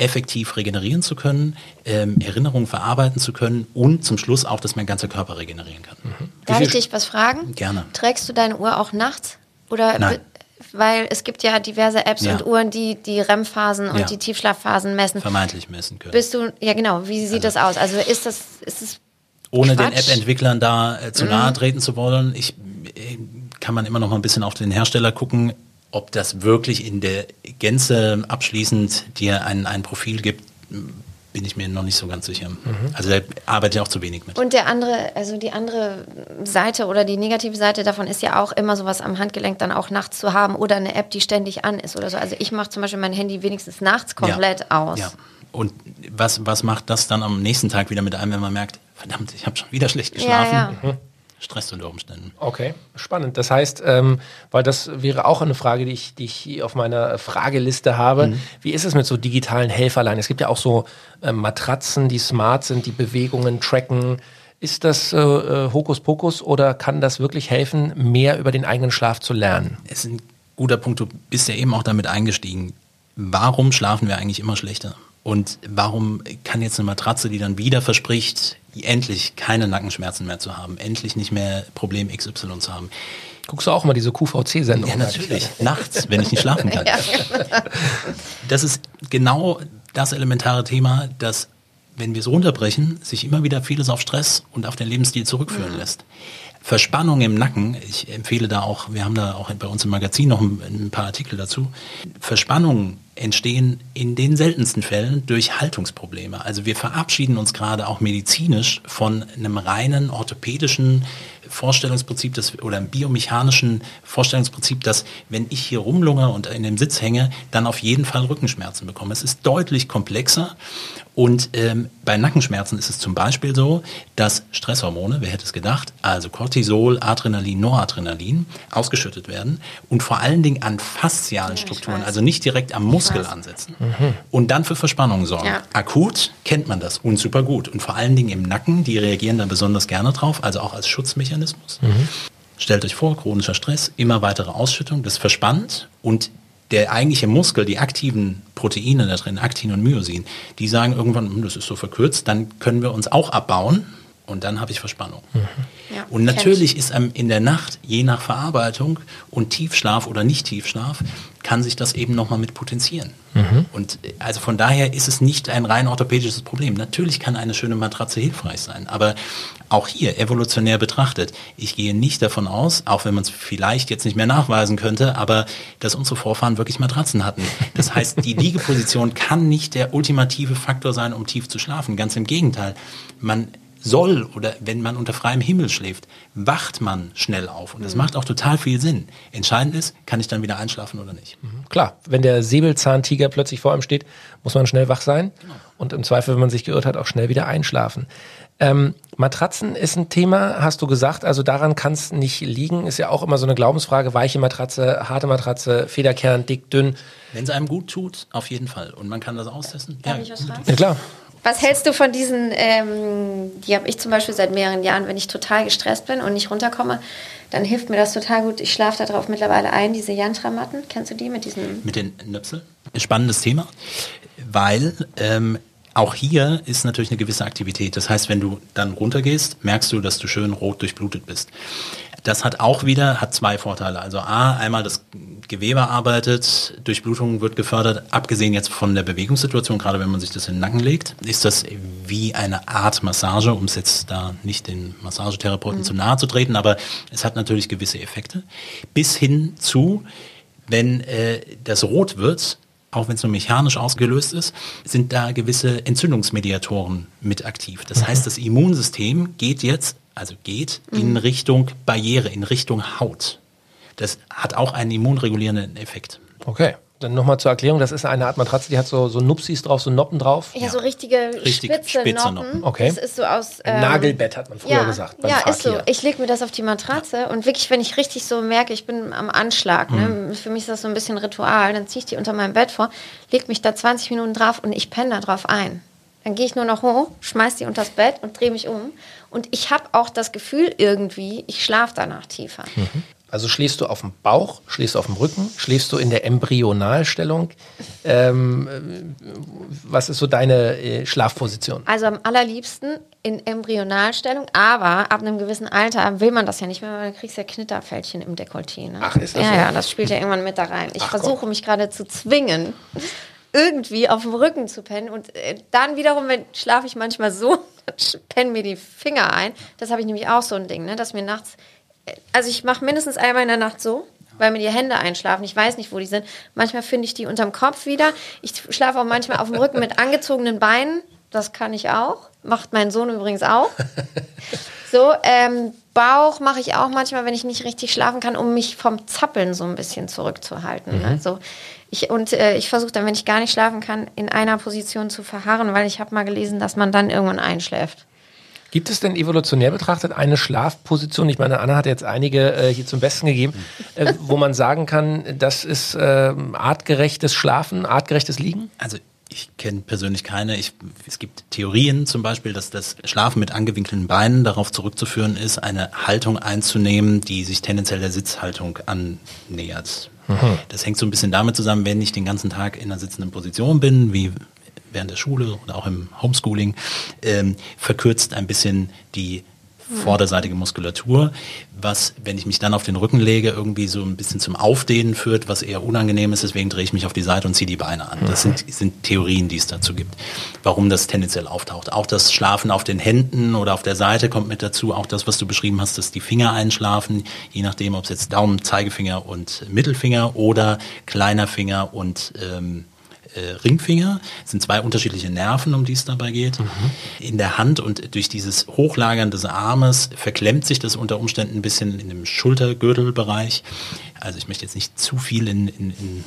effektiv regenerieren zu können, ähm, Erinnerungen verarbeiten zu können und zum Schluss auch, dass mein ganzer Körper regenerieren kann. Mhm. Darf ich dich was fragen? Gerne. Trägst du deine Uhr auch nachts? Oder Nein. Weil es gibt ja diverse Apps Ja. und Uhren, die die REM-Phasen und Ja. die Tiefschlafphasen messen. Vermeintlich messen können. Bist du, ja genau, wie sieht das aus? Also ist das, ist es ohne den Quatsch. App-Entwicklern da äh, zu nahe treten zu wollen. Ich äh, kann man immer noch mal ein bisschen auf den Hersteller gucken, ob das wirklich in der Gänze abschließend dir ein, ein Profil gibt, bin ich mir noch nicht so ganz sicher. Also da arbeite ich auch zu wenig mit. Und der andere, also die andere Seite oder die negative Seite davon ist ja auch immer sowas am Handgelenk dann auch nachts zu haben oder eine App, die ständig an ist oder so. Also ich mache zum Beispiel mein Handy wenigstens nachts komplett ja. aus. Ja. Und was, was macht das dann am nächsten Tag wieder mit einem, wenn man merkt, verdammt, ich habe schon wieder schlecht geschlafen? Ja, ja. Stress unter Umständen. Okay, spannend. Das heißt, ähm, weil das wäre auch eine Frage, die ich, die ich hier auf meiner Frageliste habe. Wie ist es mit so digitalen Helferlein? Es gibt ja auch so ähm, Matratzen, die smart sind, die Bewegungen tracken. Ist das äh, äh, Hokuspokus oder kann das wirklich helfen, mehr über den eigenen Schlaf zu lernen? Es ist ein guter Punkt, du bist ja eben auch damit eingestiegen. Warum schlafen wir eigentlich immer schlechter? Und warum kann jetzt eine Matratze, die dann wieder verspricht, endlich keine Nackenschmerzen mehr zu haben, endlich nicht mehr Problem XY zu haben? Guckst du auch mal diese QVC-Sendung? Ja, natürlich. Nachts, wenn ich nicht schlafen kann. Das ist genau das elementare Thema, dass, wenn wir es runterbrechen, sich immer wieder vieles auf Stress und auf den Lebensstil zurückführen lässt. Verspannung im Nacken, ich empfehle da auch, wir haben da auch bei uns im Magazin noch ein, ein paar Artikel dazu. Verspannungen entstehen in den seltensten Fällen durch Haltungsprobleme. Also wir verabschieden uns gerade auch medizinisch von einem reinen orthopädischen Vorstellungsprinzip das, oder einem biomechanischen Vorstellungsprinzip, dass wenn ich hier rumlungere und in dem Sitz hänge, dann auf jeden Fall Rückenschmerzen bekomme. Es ist deutlich komplexer und ähm, bei Nackenschmerzen ist es zum Beispiel so, dass Stresshormone, wer hätte es gedacht, also Cortisol, Adrenalin, Noradrenalin ausgeschüttet werden und vor allen Dingen an faszialen ich Strukturen, also nicht direkt am Muskel ansetzen und dann für Verspannungen sorgen. Ja. Akut kennt man das und super gut und vor allen Dingen im Nacken, die reagieren da besonders gerne drauf, also auch als Schutzmechanismus. Stellt euch vor, chronischer Stress, immer weitere Ausschüttung, das verspannt und der eigentliche Muskel, die aktiven Proteine da drin, Aktin und Myosin, die sagen irgendwann, "Hm, das ist so verkürzt, dann können wir uns auch abbauen und dann habe ich Verspannung. Ja, Und natürlich ist einem in der Nacht, je nach Verarbeitung und Tiefschlaf oder nicht Tiefschlaf, kann sich das eben nochmal mit potenzieren. Und äh, also von daher ist es nicht ein rein orthopädisches Problem. Natürlich kann eine schöne Matratze hilfreich sein, aber auch hier evolutionär betrachtet, ich gehe nicht davon aus, auch wenn man es vielleicht jetzt nicht mehr nachweisen könnte, aber dass unsere Vorfahren wirklich Matratzen hatten. Das heißt, die Liegeposition kann nicht der ultimative Faktor sein, um tief zu schlafen. Ganz im Gegenteil. Man soll oder wenn man unter freiem Himmel schläft, wacht man schnell auf. Und das macht auch total viel Sinn. Entscheidend ist, kann ich dann wieder einschlafen oder nicht. Klar, wenn der Säbelzahntiger plötzlich vor einem steht, muss man schnell wach sein und im Zweifel, wenn man sich geirrt hat, auch schnell wieder einschlafen. Ähm, Matratzen ist ein Thema, hast du gesagt, also daran kann es nicht liegen. Ist ja auch immer so eine Glaubensfrage, weiche Matratze, harte Matratze, Federkern, dick, dünn. Wenn es einem gut tut, auf jeden Fall. Und man kann das austesten. Darf ich was fragen? Ja klar. Was hältst du von diesen, ähm, die habe ich zum Beispiel seit mehreren Jahren, wenn ich total gestresst bin und nicht runterkomme, dann hilft mir das total gut. Ich schlafe darauf mittlerweile ein, diese Yantra-Matten. Kennst du die mit diesen? Mit den Nöpsel. Spannendes Thema, weil ähm, auch hier ist natürlich eine gewisse Aktivität. Das heißt, wenn du dann runtergehst, merkst du, dass du schön rot durchblutet bist. Das hat auch wieder, hat zwei Vorteile. Also A, einmal das Gewebe arbeitet, Durchblutung wird gefördert, abgesehen jetzt von der Bewegungssituation, gerade wenn man sich das in den Nacken legt, ist das wie eine Art Massage, um es jetzt da nicht den Massagetherapeuten zu nahe zu treten, aber es hat natürlich gewisse Effekte. Bis hin zu, wenn äh, das rot wird, auch wenn es nur mechanisch ausgelöst ist, sind da gewisse Entzündungsmediatoren mit aktiv. Das heißt, das Immunsystem geht jetzt, also geht in Richtung Barriere, in Richtung Haut. Das hat auch einen immunregulierenden Effekt. Okay. Dann nochmal zur Erklärung, das ist eine Art Matratze, die hat so, so Nupsis drauf, so Noppen drauf. Ja, so richtige Richtig spitze, spitze Noppen. Noppen. Okay. Das ist so aus. Ein ähm, Nagelbett hat man früher ja, gesagt. beim ja, ist so. Fakir. Ich lege mir das auf die Matratze und wirklich, wenn ich richtig so merke, ich bin am Anschlag, ne? für mich ist das so ein bisschen Ritual, dann ziehe ich die unter meinem Bett vor, leg mich da 20 Minuten drauf und ich penne da drauf ein. Dann gehe ich nur noch hoch, schmeiß die unters Bett und drehe mich um. Und ich habe auch das Gefühl irgendwie, ich schlafe danach tiefer. Also schläfst du auf dem Bauch, schläfst du auf dem Rücken, schläfst du in der Embryonalstellung. Ähm, äh, was ist so deine äh, Schlafposition? Also am allerliebsten in Embryonalstellung, aber ab einem gewissen Alter will man das ja nicht mehr, weil dann kriegst du ja Knitterfältchen im Dekolleté. Ne? Ach, ist das ja, so? ja, das spielt ja irgendwann mit da rein. Ich Ach, versuche komm. mich gerade zu zwingen, irgendwie auf dem Rücken zu pennen und äh, dann wiederum wenn, schlafe ich manchmal so, dann pennen mir die Finger ein. Das habe ich nämlich auch so ein Ding, ne? dass mir nachts, äh, also ich mache mindestens einmal in der Nacht so, weil mir die Hände einschlafen. Ich weiß nicht, wo die sind. Manchmal finde ich die unterm Kopf wieder. Ich schlafe auch manchmal auf dem Rücken mit angezogenen Beinen. Das kann ich auch. Macht mein Sohn übrigens auch. So, ähm, Bauch mache ich auch manchmal, wenn ich nicht richtig schlafen kann, um mich vom Zappeln so ein bisschen zurückzuhalten. Also ich, und äh, ich versuche dann, wenn ich gar nicht schlafen kann, in einer Position zu verharren, weil ich habe mal gelesen, dass man dann irgendwann einschläft. Gibt es denn evolutionär betrachtet eine Schlafposition? Ich meine, Anna hat jetzt einige äh, hier zum Besten gegeben, äh, wo man sagen kann, das ist äh, artgerechtes Schlafen, artgerechtes Liegen? Also ich kenne persönlich keine. Ich, es gibt Theorien zum Beispiel, dass das Schlafen mit angewinkelten Beinen darauf zurückzuführen ist, eine Haltung einzunehmen, die sich tendenziell der Sitzhaltung annähert. Das hängt so ein bisschen damit zusammen, wenn ich den ganzen Tag in einer sitzenden Position bin, wie während der Schule oder auch im Homeschooling, ähm, verkürzt ein bisschen die vorderseitige Muskulatur, was, wenn ich mich dann auf den Rücken lege, irgendwie so ein bisschen zum Aufdehnen führt, was eher unangenehm ist. Deswegen drehe ich mich auf die Seite und ziehe die Beine an. Das sind, sind Theorien, die es dazu gibt, warum das tendenziell auftaucht. Auch das Schlafen auf den Händen oder auf der Seite kommt mit dazu. Auch das, was du beschrieben hast, dass die Finger einschlafen, je nachdem, ob es jetzt Daumen, Zeigefinger und Mittelfinger oder kleiner Finger und ähm, äh, Ringfinger. Es sind zwei unterschiedliche Nerven, um die es dabei geht. In der Hand und durch dieses Hochlagern des Armes verklemmt sich das unter Umständen ein bisschen in dem Schultergürtelbereich. Also ich möchte jetzt nicht zu viel in, in, in,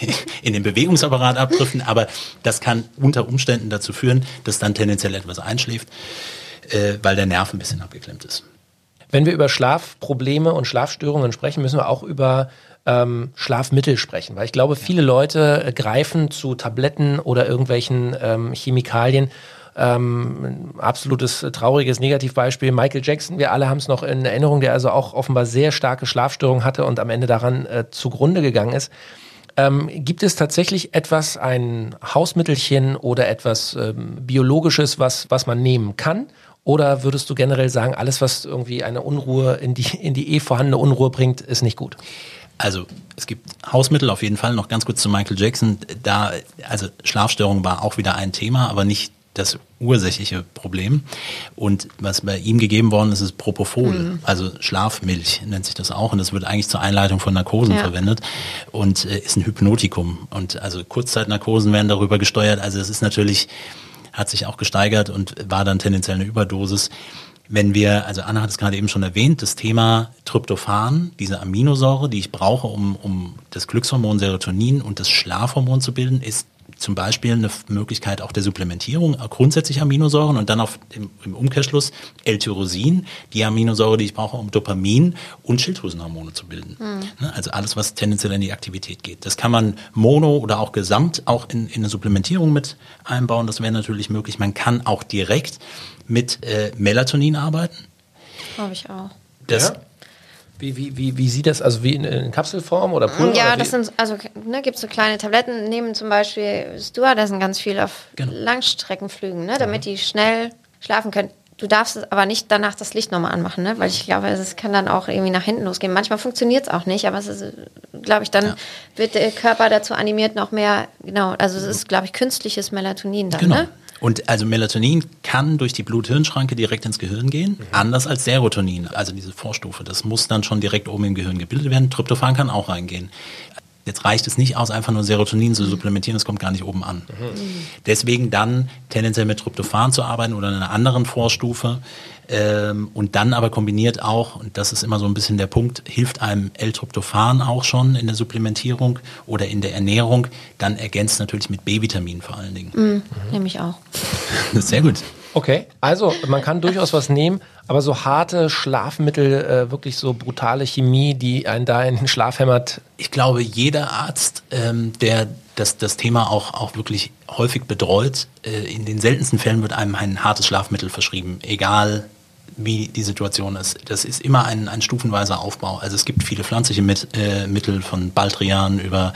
in den Bewegungsapparat abdriften, aber das kann unter Umständen dazu führen, dass dann tendenziell etwas einschläft, äh, weil der Nerv ein bisschen abgeklemmt ist. Wenn wir über Schlafprobleme und Schlafstörungen sprechen, müssen wir auch über ähm, Schlafmittel sprechen, weil ich glaube, viele Leute äh, greifen zu Tabletten oder irgendwelchen ähm, Chemikalien. Ähm, absolutes äh, trauriges Negativbeispiel. Michael Jackson, wir alle haben es noch in Erinnerung, der also auch offenbar sehr starke Schlafstörungen hatte und am Ende daran äh, zugrunde gegangen ist. Ähm, gibt es tatsächlich etwas, ein Hausmittelchen oder etwas ähm, Biologisches, was, was man nehmen kann? Oder würdest du generell sagen, alles, was irgendwie eine Unruhe in die, in die eh vorhandene Unruhe bringt, ist nicht gut? Also es gibt Hausmittel auf jeden Fall. Noch ganz kurz zu Michael Jackson. Da, also Schlafstörung war auch wieder ein Thema, aber nicht das ursächliche Problem. Und was bei ihm gegeben worden ist, ist Propofol, also Schlafmilch nennt sich das auch. Und das wird eigentlich zur Einleitung von Narkosen Ja. verwendet und äh, ist ein Hypnotikum. Und also Kurzzeitnarkosen werden darüber gesteuert. Also es ist natürlich, hat sich auch gesteigert und war dann tendenziell eine Überdosis. Wenn wir, also Anna hat es gerade eben schon erwähnt, das Thema Tryptophan, diese Aminosäure, die ich brauche, um, um das Glückshormon Serotonin und das Schlafhormon zu bilden, ist zum Beispiel eine Möglichkeit auch der Supplementierung, äh, grundsätzlich Aminosäuren und dann auf im, im Umkehrschluss L-Tyrosin, die Aminosäure, die ich brauche, um Dopamin und Schilddrüsenhormone zu bilden. Ne, Also alles, was tendenziell in die Aktivität geht. Das kann man mono oder auch gesamt auch in, in eine Supplementierung mit einbauen. Das wäre natürlich möglich. Man kann auch direkt mit äh, Melatonin arbeiten. Glaube ich auch. Das, Ja? Wie, wie, wie, wie sieht das, also wie in, in Kapselform oder Pulver? Ja, oder das sind, also ne, gibt so kleine Tabletten, nehmen zum Beispiel Stewardessen ganz viel auf Genau. Langstreckenflügen, ne, damit die schnell schlafen können. Du darfst es aber nicht danach das Licht nochmal anmachen, ne? weil ich glaube, es kann dann auch irgendwie nach hinten losgehen. Manchmal funktioniert es auch nicht, aber es ist, glaube ich, dann Ja. wird der Körper dazu animiert, noch mehr, genau, also es ist, glaube ich, künstliches Melatonin dann, Genau. ne? Und also Melatonin kann durch die Blut-Hirn-Schranke direkt ins Gehirn gehen, anders als Serotonin, also diese Vorstufe. Das muss dann schon direkt oben im Gehirn gebildet werden. Tryptophan kann auch reingehen. Jetzt reicht es nicht aus, einfach nur Serotonin zu supplementieren, das kommt gar nicht oben an. Mhm. Deswegen dann tendenziell mit Tryptophan zu arbeiten oder in einer anderen Vorstufe ähm, und dann aber kombiniert auch, und das ist immer so ein bisschen der Punkt, hilft einem L-Tryptophan auch schon in der Supplementierung oder in der Ernährung, dann ergänzt natürlich mit B-Vitamin vor allen Dingen. Mhm. Mhm. Nehme ich auch. Sehr gut. Okay, also man kann durchaus was nehmen, aber so harte Schlafmittel, äh, wirklich so brutale Chemie, die einen da in den Schlaf hämmert. Ich glaube, jeder Arzt, ähm, der das, das Thema auch, auch wirklich häufig betreut, äh, in den seltensten Fällen wird einem ein hartes Schlafmittel verschrieben, egal wie die Situation ist. Das ist immer ein, ein stufenweiser Aufbau. Also es gibt viele pflanzliche Mit, äh, Mittel von Baldrian über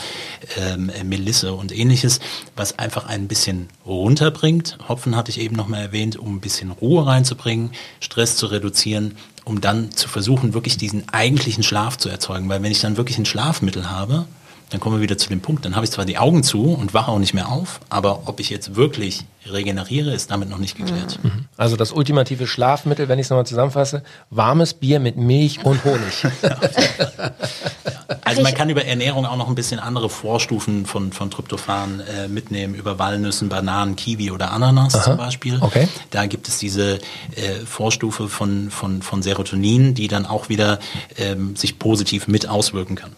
ähm, Melisse und ähnliches, was einfach ein bisschen runterbringt. Hopfen hatte ich eben noch mal erwähnt, um ein bisschen Ruhe reinzubringen, Stress zu reduzieren, um dann zu versuchen, wirklich diesen eigentlichen Schlaf zu erzeugen. Weil wenn ich dann wirklich ein Schlafmittel habe, dann kommen wir wieder zu dem Punkt, dann habe ich zwar die Augen zu und wache auch nicht mehr auf, aber ob ich jetzt wirklich regeneriere, ist damit noch nicht geklärt. Mhm. Also das ultimative Schlafmittel, wenn ich es nochmal zusammenfasse, warmes Bier mit Milch und Honig. also man kann über Ernährung auch noch ein bisschen andere Vorstufen von, von Tryptophan äh, mitnehmen, über Walnüssen, Bananen, Kiwi oder Ananas Aha. zum Beispiel. Okay. Da gibt es diese äh, Vorstufe von, von, von Serotonin, die dann auch wieder ähm, sich positiv mit auswirken kann.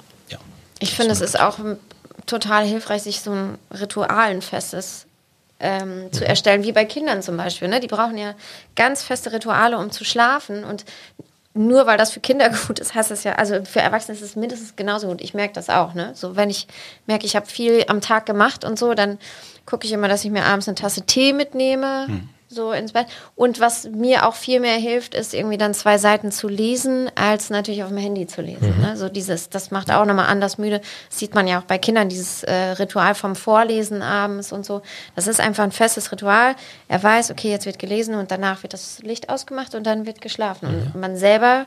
Ich finde, es ist auch total hilfreich, sich so ein Ritual, ein festes ähm, zu erstellen, wie bei Kindern zum Beispiel. Ne? Die brauchen ja ganz feste Rituale, um zu schlafen. Und nur weil das für Kinder gut ist, heißt das ja, also für Erwachsene ist es mindestens genauso gut. Ich merke das auch. Ne? So, wenn ich merke, ich habe viel am Tag gemacht und so, dann gucke ich immer, dass ich mir abends eine Tasse Tee mitnehme. Hm so ins Bett. Und was mir auch viel mehr hilft, ist irgendwie dann zwei Seiten zu lesen, als natürlich auf dem Handy zu lesen. Mhm. Ne? So dieses, das macht auch nochmal anders müde. Das sieht man ja auch bei Kindern, dieses äh, Ritual vom Vorlesen abends und so. Das ist einfach ein festes Ritual. Er weiß, okay, jetzt wird gelesen und danach wird das Licht ausgemacht und dann wird geschlafen. Mhm. Und man selber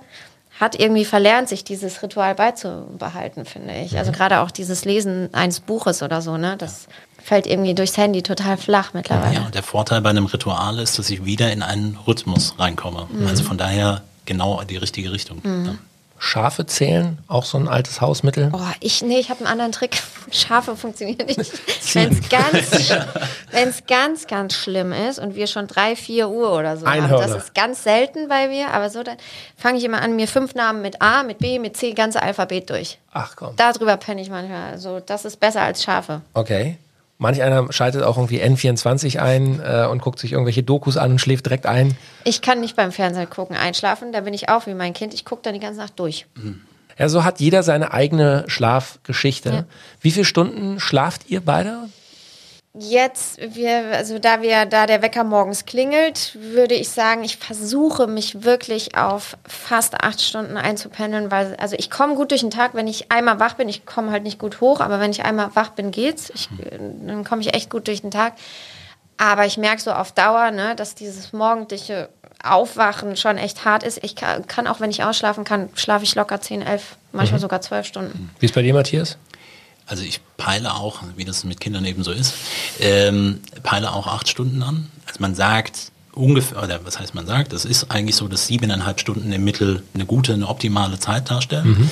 hat irgendwie verlernt, sich dieses Ritual beizubehalten, finde ich. Also mhm. gerade auch dieses Lesen eines Buches oder so, ne? Das fällt irgendwie durchs Handy total flach mittlerweile. Ja, und der Vorteil bei einem Ritual ist, dass ich wieder in einen Rhythmus reinkomme. Mhm. Also von daher genau die richtige Richtung. Mhm. Schafe zählen, auch so ein altes Hausmittel? Oh, ich, nee, ich habe einen anderen Trick. Schafe funktionieren nicht. Wenn es ganz, wenn's ganz, ganz schlimm ist und wir schon drei, vier Uhr oder so Einhörner. haben, das ist ganz selten bei mir, aber so, dann fange ich immer an, mir fünf Namen mit A, mit B, mit C, ganze Alphabet durch. Ach komm. Darüber penne ich manchmal. Also, das ist besser als Schafe. Okay. Manch einer schaltet auch irgendwie N24 ein äh, und guckt sich irgendwelche Dokus an und schläft direkt ein. Ich kann nicht beim Fernsehen gucken, einschlafen. Da bin ich auch wie mein Kind. Ich gucke dann die ganze Nacht durch. Ja, so hat jeder seine eigene Schlafgeschichte. Ja. Wie viele Stunden schlaft ihr beide? Jetzt, wir, also da wir, da der Wecker morgens klingelt, würde ich sagen, ich versuche mich wirklich auf fast acht Stunden einzupendeln, weil, also ich komme gut durch den Tag, wenn ich einmal wach bin, ich komme halt nicht gut hoch, aber wenn ich einmal wach bin, geht's. Ich, dann komme ich echt gut durch den Tag. Aber ich merke so auf Dauer, ne, dass dieses morgendliche Aufwachen schon echt hart ist. Ich kann, kann auch, wenn ich ausschlafen kann, schlafe ich locker 10, 11, manchmal mhm. sogar 12 Stunden. Wie ist bei dir, Matthias? Also ich peile auch, wie das mit Kindern eben so ist, ähm, peile auch acht Stunden an. Also man sagt ungefähr, oder was heißt man sagt, das ist eigentlich so, dass siebeneinhalb Stunden im Mittel eine gute, eine optimale Zeit darstellen. Mhm.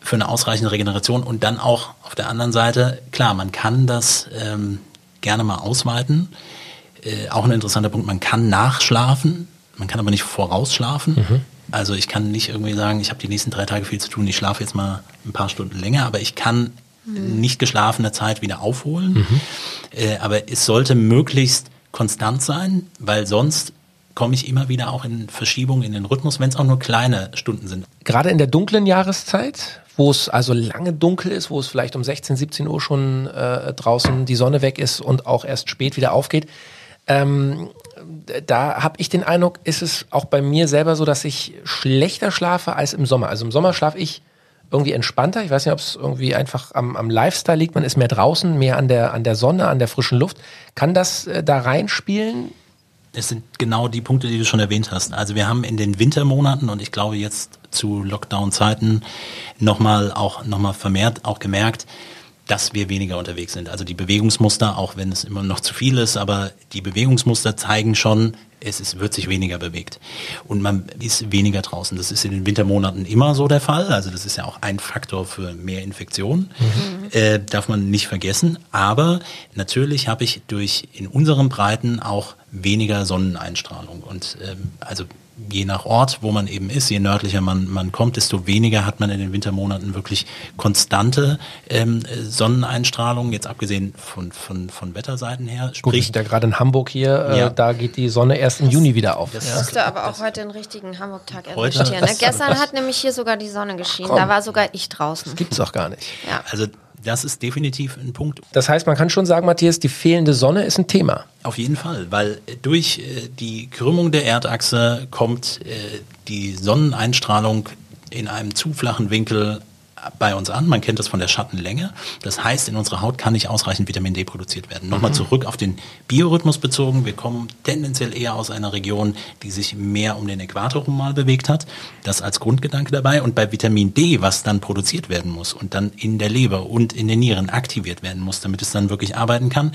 Für eine ausreichende Regeneration und dann auch auf der anderen Seite, klar, man kann das ähm, gerne mal ausweiten. Äh, auch ein interessanter Punkt, man kann nachschlafen, man kann aber nicht vorausschlafen. Mhm. Also ich kann nicht irgendwie sagen, ich habe die nächsten drei Tage viel zu tun, ich schlafe jetzt mal ein paar Stunden länger, aber ich kann nicht geschlafene Zeit wieder aufholen. Mhm. Äh, aber es sollte möglichst konstant sein, weil sonst komme ich immer wieder auch in Verschiebungen in den Rhythmus, wenn es auch nur kleine Stunden sind. Gerade in der dunklen Jahreszeit, wo es also lange dunkel ist, wo es vielleicht um 16, 17 Uhr schon äh, draußen die Sonne weg ist und auch erst spät wieder aufgeht, ähm, da habe ich den Eindruck, ist es auch bei mir selber so, dass ich schlechter schlafe als im Sommer. Also im Sommer schlafe ich irgendwie entspannter. Ich weiß nicht, ob es irgendwie einfach am, am Lifestyle liegt. Man ist mehr draußen, mehr an der, an der Sonne, an der frischen Luft. Kann das äh, da reinspielen? Es sind genau die Punkte, die du schon erwähnt hast. Also wir haben in den Wintermonaten und ich glaube jetzt zu Lockdown-Zeiten nochmal auch nochmal vermehrt auch gemerkt, dass wir weniger unterwegs sind. Also die Bewegungsmuster, auch wenn es immer noch zu viel ist, aber die Bewegungsmuster zeigen schon, es ist, wird sich weniger bewegt. Und man ist weniger draußen. Das ist in den Wintermonaten immer so der Fall. Also das ist ja auch ein Faktor für mehr Infektionen. Mhm. Äh, darf man nicht vergessen. Aber natürlich habe ich durch in unseren Breiten auch weniger Sonneneinstrahlung. Und ähm, also je nach Ort, wo man eben ist, je nördlicher man, man kommt, desto weniger hat man in den Wintermonaten wirklich konstante ähm, Sonneneinstrahlung, jetzt abgesehen von, von, von Wetterseiten her. Sprich, Gut, wir sind ja gerade in Hamburg hier, äh, ja. da geht die Sonne erst im das, Juni wieder auf. Das ja. du aber auch heute einen richtigen Hamburg-Tag erwischt hier. Ne? Gestern hat nämlich hier sogar die Sonne geschienen, Komm. da war sogar ich draußen. Das gibt es auch gar nicht. Ja. Also das ist definitiv ein Punkt. Das heißt, man kann schon sagen, Matthias, die fehlende Sonne ist ein Thema. Auf jeden Fall, weil durch äh, die Krümmung der Erdachse kommt äh, die Sonneneinstrahlung in einem zu flachen Winkel bei uns an. Man kennt das von der Schattenlänge. Das heißt, in unserer Haut kann nicht ausreichend Vitamin D produziert werden. Nochmal mhm. zurück auf den Biorhythmus bezogen. Wir kommen tendenziell eher aus einer Region, die sich mehr um den Äquator rum mal bewegt hat. Das als Grundgedanke dabei. Und bei Vitamin D, was dann produziert werden muss und dann in der Leber und in den Nieren aktiviert werden muss, damit es dann wirklich arbeiten kann,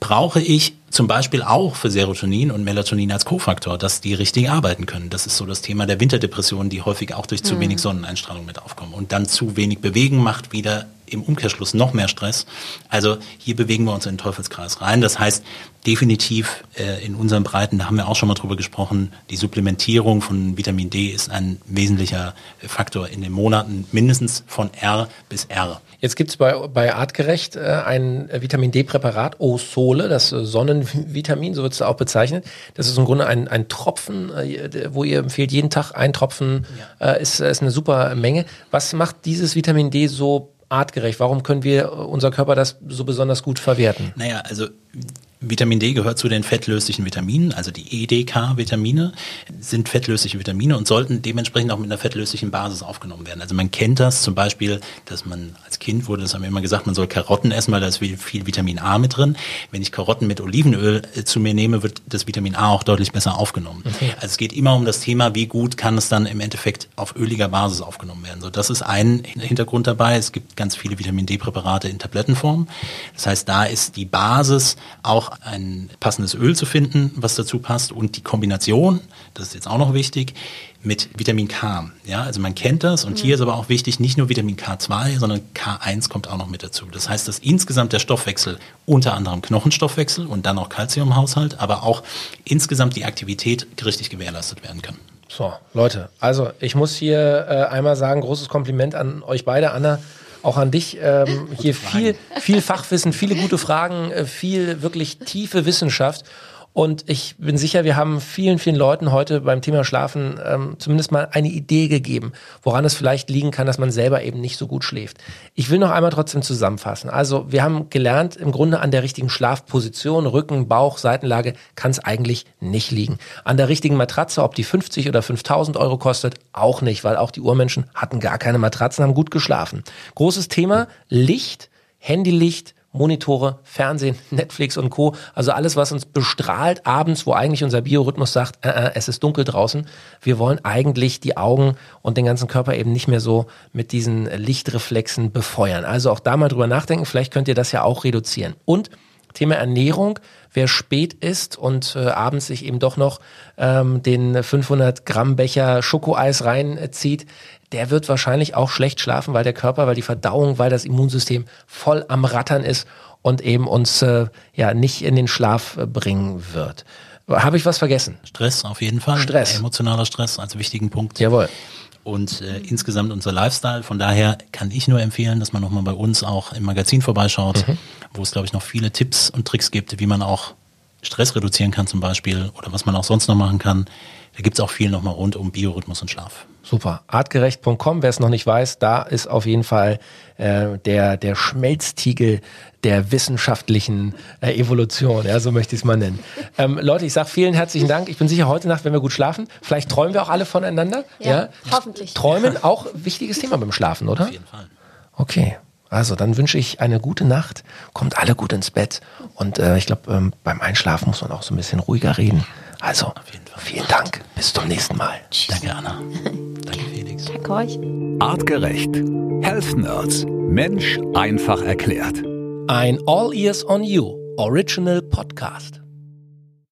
brauche ich zum Beispiel auch für Serotonin und Melatonin als Kofaktor, dass die richtig arbeiten können. Das ist so das Thema der Winterdepression, die häufig auch durch zu mhm. wenig Sonneneinstrahlung mit aufkommen. Und dann zu wenig Bewegen macht wieder im Umkehrschluss noch mehr Stress. Also hier bewegen wir uns in den Teufelskreis rein. Das heißt, definitiv äh, in unseren Breiten, da haben wir auch schon mal drüber gesprochen, die Supplementierung von Vitamin D ist ein wesentlicher Faktor in den Monaten, mindestens von R bis R. Jetzt gibt es bei, bei Artgerecht äh, ein Vitamin D-Präparat, O-Sole, das äh, Sonnenvitamin, so wird es auch bezeichnet. Das ist im Grunde ein, ein Tropfen, äh, wo ihr empfehlt, jeden Tag ein Tropfen ja. äh, ist, ist eine super Menge. Was macht dieses Vitamin D so artgerecht? Warum können wir unser Körper das so besonders gut verwerten? Naja, also Vitamin D gehört zu den fettlöslichen Vitaminen, also die EDK-Vitamine sind fettlösliche Vitamine und sollten dementsprechend auch mit einer fettlöslichen Basis aufgenommen werden. Also man kennt das zum Beispiel, dass man als Kind wurde, das haben wir immer gesagt, man soll Karotten essen, weil da ist viel, viel Vitamin A mit drin. Wenn ich Karotten mit Olivenöl äh, zu mir nehme, wird das Vitamin A auch deutlich besser aufgenommen. Okay. Also es geht immer um das Thema, wie gut kann es dann im Endeffekt auf öliger Basis aufgenommen werden. So, das ist ein Hintergrund dabei. Es gibt ganz viele Vitamin D-Präparate in Tablettenform. Das heißt, da ist die Basis auch ein passendes Öl zu finden, was dazu passt und die Kombination, das ist jetzt auch noch wichtig, mit Vitamin K. Ja, also man kennt das und mhm. hier ist aber auch wichtig, nicht nur Vitamin K2, sondern K1 kommt auch noch mit dazu. Das heißt, dass insgesamt der Stoffwechsel, unter anderem Knochenstoffwechsel und dann auch Kalziumhaushalt, aber auch insgesamt die Aktivität richtig gewährleistet werden kann. So, Leute, also ich muss hier äh, einmal sagen, großes Kompliment an euch beide, Anna auch an dich. Ähm, hier viel, viel Fachwissen, viele gute Fragen, äh, viel wirklich tiefe Wissenschaft. Und ich bin sicher, wir haben vielen, vielen Leuten heute beim Thema Schlafen ähm, zumindest mal eine Idee gegeben, woran es vielleicht liegen kann, dass man selber eben nicht so gut schläft. Ich will noch einmal trotzdem zusammenfassen. Also wir haben gelernt, im Grunde an der richtigen Schlafposition, Rücken, Bauch, Seitenlage kann es eigentlich nicht liegen. An der richtigen Matratze, ob die 50 oder 5000 Euro kostet, auch nicht, weil auch die Urmenschen hatten gar keine Matratzen, haben gut geschlafen. Großes Thema, Licht, Handylicht, Monitore, Fernsehen, Netflix und Co. Also alles, was uns bestrahlt abends, wo eigentlich unser Biorhythmus sagt, äh, äh, es ist dunkel draußen. Wir wollen eigentlich die Augen und den ganzen Körper eben nicht mehr so mit diesen Lichtreflexen befeuern. Also auch da mal drüber nachdenken. Vielleicht könnt ihr das ja auch reduzieren. Und Thema Ernährung. Wer spät isst und äh, abends sich eben doch noch ähm, den 500 Gramm Becher Schokoeis reinzieht, der wird wahrscheinlich auch schlecht schlafen, weil der Körper, weil die Verdauung, weil das Immunsystem voll am Rattern ist und eben uns äh, ja nicht in den Schlaf äh, bringen wird. Habe ich was vergessen? Stress auf jeden Fall. Stress. Emotionaler Stress als wichtigen Punkt. Jawohl. Und äh, insgesamt unser Lifestyle. Von daher kann ich nur empfehlen, dass man nochmal bei uns auch im Magazin vorbeischaut, mhm. wo es, glaube ich, noch viele Tipps und Tricks gibt, wie man auch Stress reduzieren kann zum Beispiel oder was man auch sonst noch machen kann. Da gibt es auch viel nochmal rund um Biorhythmus und Schlaf. Super. Artgerecht.com, wer es noch nicht weiß, da ist auf jeden Fall äh, der, der Schmelztiegel der wissenschaftlichen äh, Evolution, ja, so möchte ich es mal nennen. Ähm, Leute, ich sage vielen herzlichen Dank. Ich bin sicher, heute Nacht, wenn wir gut schlafen, vielleicht träumen wir auch alle voneinander. Ja, ja? hoffentlich. Träumen auch wichtiges Thema beim Schlafen, oder? Auf jeden Fall. Okay. Also dann wünsche ich eine gute Nacht, kommt alle gut ins Bett und äh, ich glaube, ähm, beim Einschlafen muss man auch so ein bisschen ruhiger reden. Also, vielen Dank. Bis zum nächsten Mal. Danke, Anna. Danke, Felix. Danke euch. Artgerecht. Health Nerds. Mensch einfach erklärt. Ein All Ears on You Original Podcast.